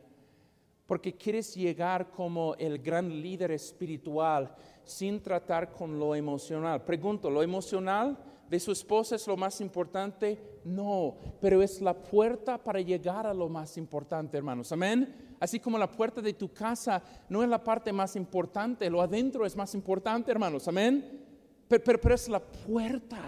Speaker 1: porque quieres llegar como el gran líder espiritual sin tratar con lo emocional. Pregunto, ¿lo emocional de su esposa es lo más importante? No, pero es la puerta para llegar a lo más importante, hermanos. Amén. Así como la puerta de tu casa no es la parte más importante, lo adentro es más importante, hermanos. Amén. Pero, es la puerta.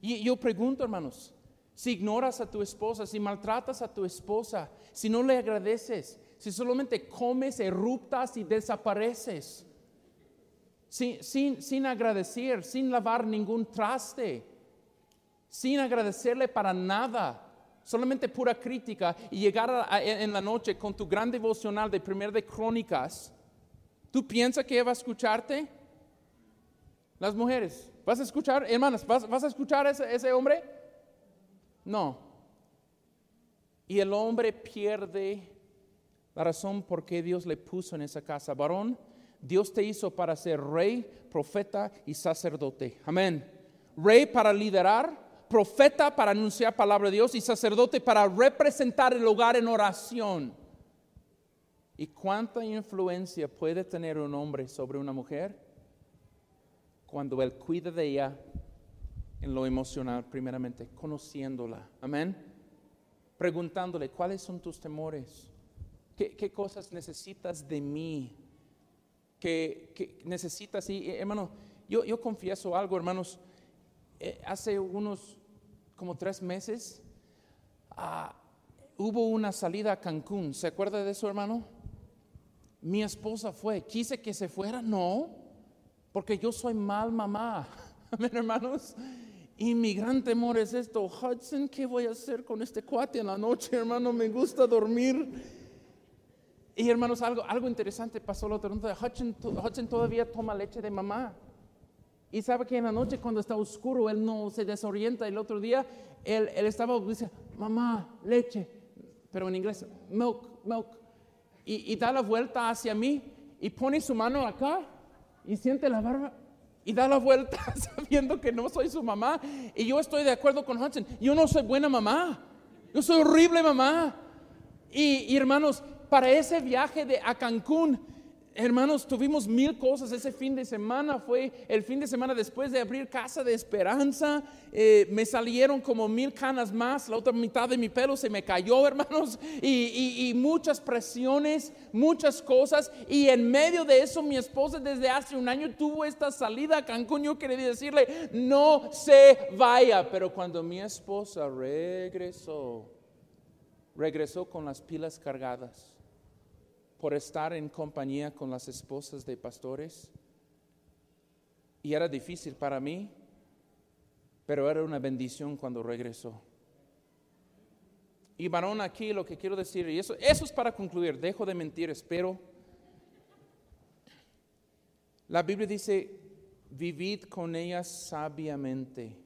Speaker 1: Y yo pregunto, hermanos, si ignoras a tu esposa, si maltratas a tu esposa, si no le agradeces, si solamente comes, eruptas y desapareces, sin, sin, sin agradecer, sin lavar ningún traste, sin agradecerle para nada, solamente pura crítica y llegar en la noche con tu gran devocional de primer de crónicas, ¿tú piensas que va a escucharte? Las mujeres, ¿vas a escuchar, hermanas, vas, a escuchar ese hombre? No. Y el hombre pierde la razón por qué Dios le puso en esa casa. Varón, Dios te hizo para ser rey, profeta y sacerdote. Amén. Rey para liderar, profeta para anunciar palabra de Dios y sacerdote para representar el hogar en oración. ¿Y cuánta influencia puede tener un hombre sobre una mujer? Cuando él cuida de ella en lo emocional, primeramente, conociéndola. Amén. Preguntándole, ¿cuáles son tus temores? ¿Qué, cosas necesitas de mí? ¿Qué, necesitas? Y, hermano, yo, yo confieso algo, hermanos. Eh, hace unos como tres meses, ah, hubo una salida a Cancún. ¿Se acuerda de eso, hermano? Mi esposa fue. ¿Quise que se fuera? No, porque yo soy mal mamá. Amén, hermanos. Y mi gran temor es esto, Hudson, ¿qué voy a hacer con este cuate en la noche, hermano? Me gusta dormir. Y hermanos, algo, algo interesante pasó la otra noche. Hudson, Hudson todavía toma leche de mamá. Y sabe que en la noche cuando está oscuro, él no se desorienta. El otro día, él, él estaba, dice, mamá, leche. Pero en inglés, milk, milk. Y, y, da la vuelta hacia mí y pone su mano acá y siente la barba y da la vuelta sabiendo que no soy su mamá. Y yo estoy de acuerdo con Hudson. Yo no soy buena mamá. Yo soy horrible mamá. Y, y hermanos, para ese viaje de, a Cancún, Hermanos, tuvimos mil cosas ese fin de semana. Fue el fin de semana después de abrir Casa de Esperanza. Eh, me salieron como mil canas más. La otra mitad de mi pelo se me cayó, hermanos. Y, muchas presiones, muchas cosas. Y en medio de eso, mi esposa desde hace un año tuvo esta salida a Cancún. Yo quería decirle, no se vaya. Pero cuando mi esposa regresó, regresó con las pilas cargadas por estar en compañía con las esposas de pastores. Y era difícil para mí, pero era una bendición cuando regresó. Y varón, aquí lo que quiero decir, y eso, eso es para concluir, dejo de mentir, espero. La Biblia dice, vivid con ellas sabiamente.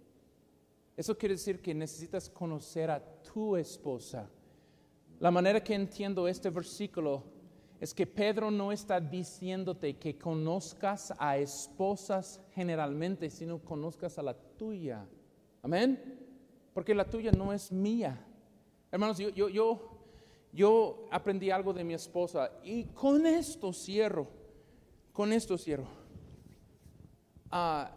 Speaker 1: Eso quiere decir que necesitas conocer a tu esposa. La manera que entiendo este versículo es que Pedro no está diciéndote que conozcas a esposas generalmente, sino conozcas a la tuya. Amén. Porque la tuya no es mía. Hermanos, yo, yo, yo, yo aprendí algo de mi esposa y con esto cierro, con esto cierro. Ah,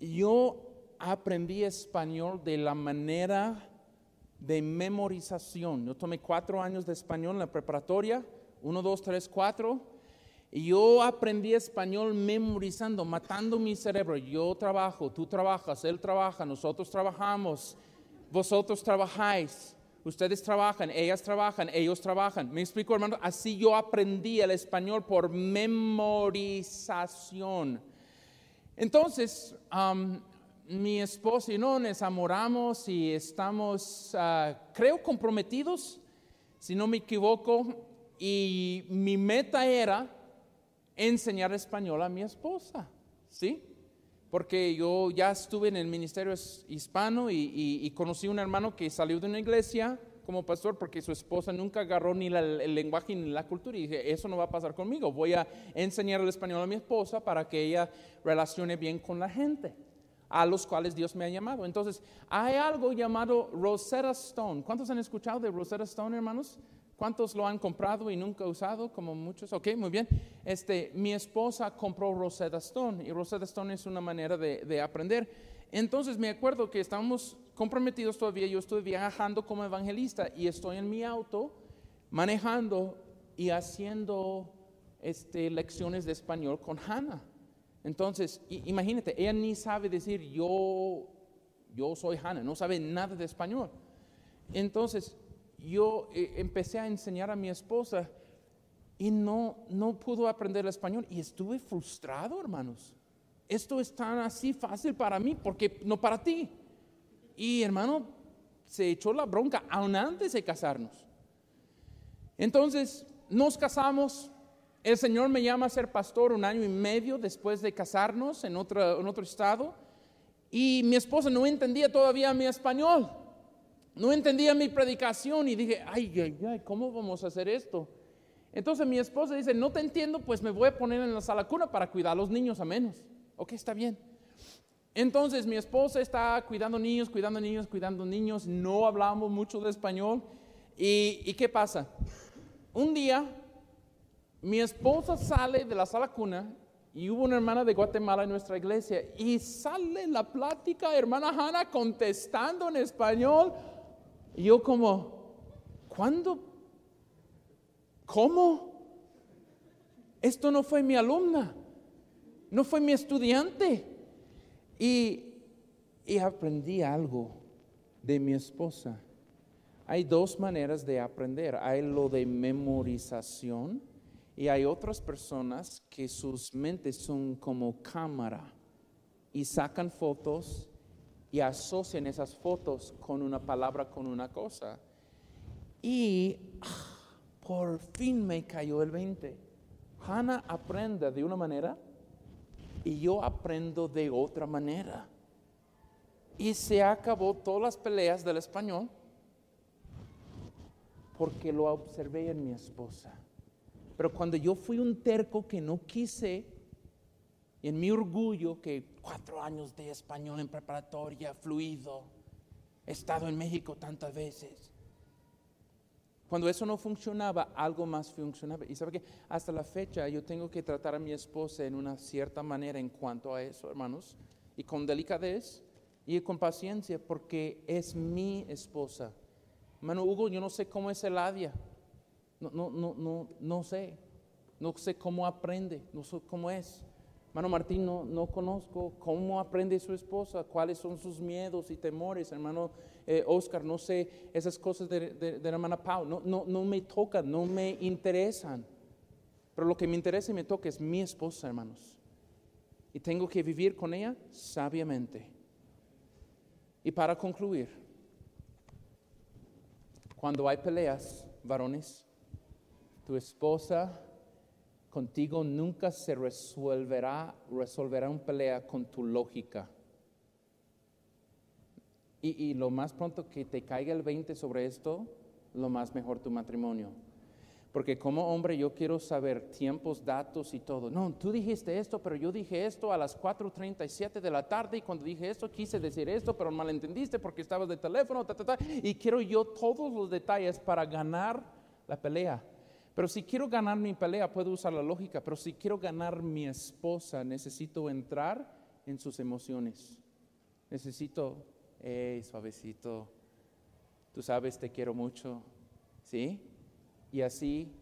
Speaker 1: yo aprendí español de la manera de memorización. Yo tomé cuatro años de español en la preparatoria uno, dos, tres, cuatro. Y yo aprendí español memorizando, matando mi cerebro. Yo trabajo, tú trabajas, él trabaja, nosotros trabajamos, vosotros trabajáis, ustedes trabajan, ellas trabajan, ellos trabajan. ¿Me explico, hermano? Así yo aprendí el español por memorización. Entonces, mi esposo y no nos enamoramos y estamos, ah, creo, comprometidos, si no me equivoco, y mi meta era enseñar español a mi esposa, ¿sí? Porque yo ya estuve en el ministerio hispano y, conocí a un hermano que salió de una iglesia como pastor porque su esposa nunca agarró ni el lenguaje ni la cultura y dije, eso no va a pasar conmigo, voy a enseñar el español a mi esposa para que ella relacione bien con la gente a los cuales Dios me ha llamado. Entonces, hay algo llamado Rosetta Stone. ¿Cuántos han escuchado de Rosetta Stone, hermanos? ¿Cuántos lo han comprado y nunca usado? Como muchos. Ok, muy bien. Este, mi esposa compró Rosetta Stone y Rosetta Stone es una manera de, aprender. Entonces me acuerdo que estábamos comprometidos todavía. Yo estoy viajando como evangelista y estoy en mi auto manejando y haciendo este, lecciones de español con Hannah. Entonces, imagínate, ella ni sabe decir yo, yo soy Hannah, no sabe nada de español. Entonces, yo eh, empecé a enseñar a mi esposa y no, no pudo aprender el español y estuve frustrado, hermanos. Esto es tan así fácil para mí, porque no para ti. Y hermano, se echó la bronca aún antes de casarnos. Entonces, nos casamos, el Señor me llama a ser pastor un año y medio después de casarnos en otro, en otro estado. Y mi esposa no entendía todavía mi español. No entendía mi predicación y dije, ay, ay, ay, ¿cómo vamos a hacer esto? Entonces mi esposa dice, no te entiendo, pues me voy a poner en la sala cuna para cuidar a los niños a menos. Ok, está bien. Entonces mi esposa está cuidando niños, cuidando niños, cuidando niños. No hablamos mucho de español. ¿Y, y qué pasa? Un día mi esposa sale de la sala cuna y hubo una hermana de Guatemala en nuestra iglesia y sale la plática, hermana Hanna, contestando en español. Y yo como, ¿cuándo? ¿Cómo? Esto no fue mi alumna, no fue mi estudiante. Y, y aprendí algo de mi esposa. Hay dos maneras de aprender. Hay lo de memorización y hay otras personas que sus mentes son como cámara y sacan fotos y asocian esas fotos con una palabra, con una cosa. Y ah, por fin me cayó el 20. Hannah aprende de una manera y yo aprendo de otra manera. Y se acabó todas las peleas del español porque lo observé en mi esposa. Pero cuando yo fui un terco que no quise, en mi orgullo, que cuatro años de español en preparatoria, fluido, he estado en México tantas veces. Cuando eso no funcionaba, algo más funcionaba. Y sabe que hasta la fecha yo tengo que tratar a mi esposa en una cierta manera en cuanto a eso, hermanos, y con delicadez y con paciencia, porque es mi esposa. Hermano Hugo, yo no sé cómo es el Adia. No, no, no, no, no sé. No sé cómo aprende, no sé cómo es. Hermano Martín, no, no conozco cómo aprende su esposa, cuáles son sus miedos y temores. Hermano eh, Oscar, no sé esas cosas de, de, la hermana Pau. No, no, no me tocan, no me interesan. Pero lo que me interesa y me toca es mi esposa, hermanos. Y tengo que vivir con ella sabiamente. Y para concluir, cuando hay peleas, varones, tu esposa contigo nunca se resolverá, resolverá una pelea con tu lógica. Y, y, lo más pronto que te caiga el 20 sobre esto, lo más mejor tu matrimonio. Porque como hombre yo quiero saber tiempos, datos y todo. No, tú dijiste esto, pero yo dije esto a las 4.37 de la tarde y cuando dije esto quise decir esto, pero malentendiste porque estabas de teléfono, y quiero yo todos los detalles para ganar la pelea. Pero si quiero ganar mi pelea, puedo usar la lógica, pero si quiero ganar mi esposa, necesito entrar en sus emociones. Necesito, hey, suavecito, tú sabes, te quiero mucho, ¿sí? Y así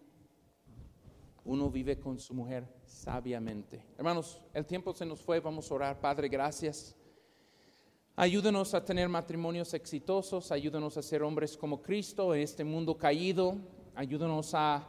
Speaker 1: uno vive con su mujer sabiamente. Hermanos, el tiempo se nos fue, vamos a orar. Padre, gracias. Ayúdanos a tener matrimonios exitosos, ayúdanos a ser hombres como Cristo en este mundo caído, ayúdanos a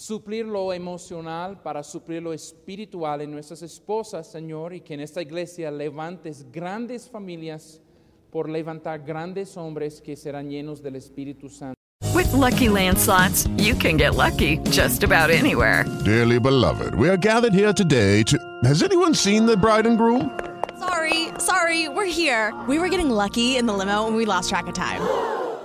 Speaker 1: suplir lo emocional para suplir lo espiritual en nuestras esposas, Señor, y que en esta iglesia levantes grandes familias por levantar grandes hombres que serán llenos del Espíritu Santo.
Speaker 2: With lucky landslots, you can get lucky just about anywhere.
Speaker 3: Dearly beloved, we are gathered here today to. Has anyone seen the bride and groom?
Speaker 4: Sorry, sorry, we're here. We were getting lucky in the limo and we lost track of time.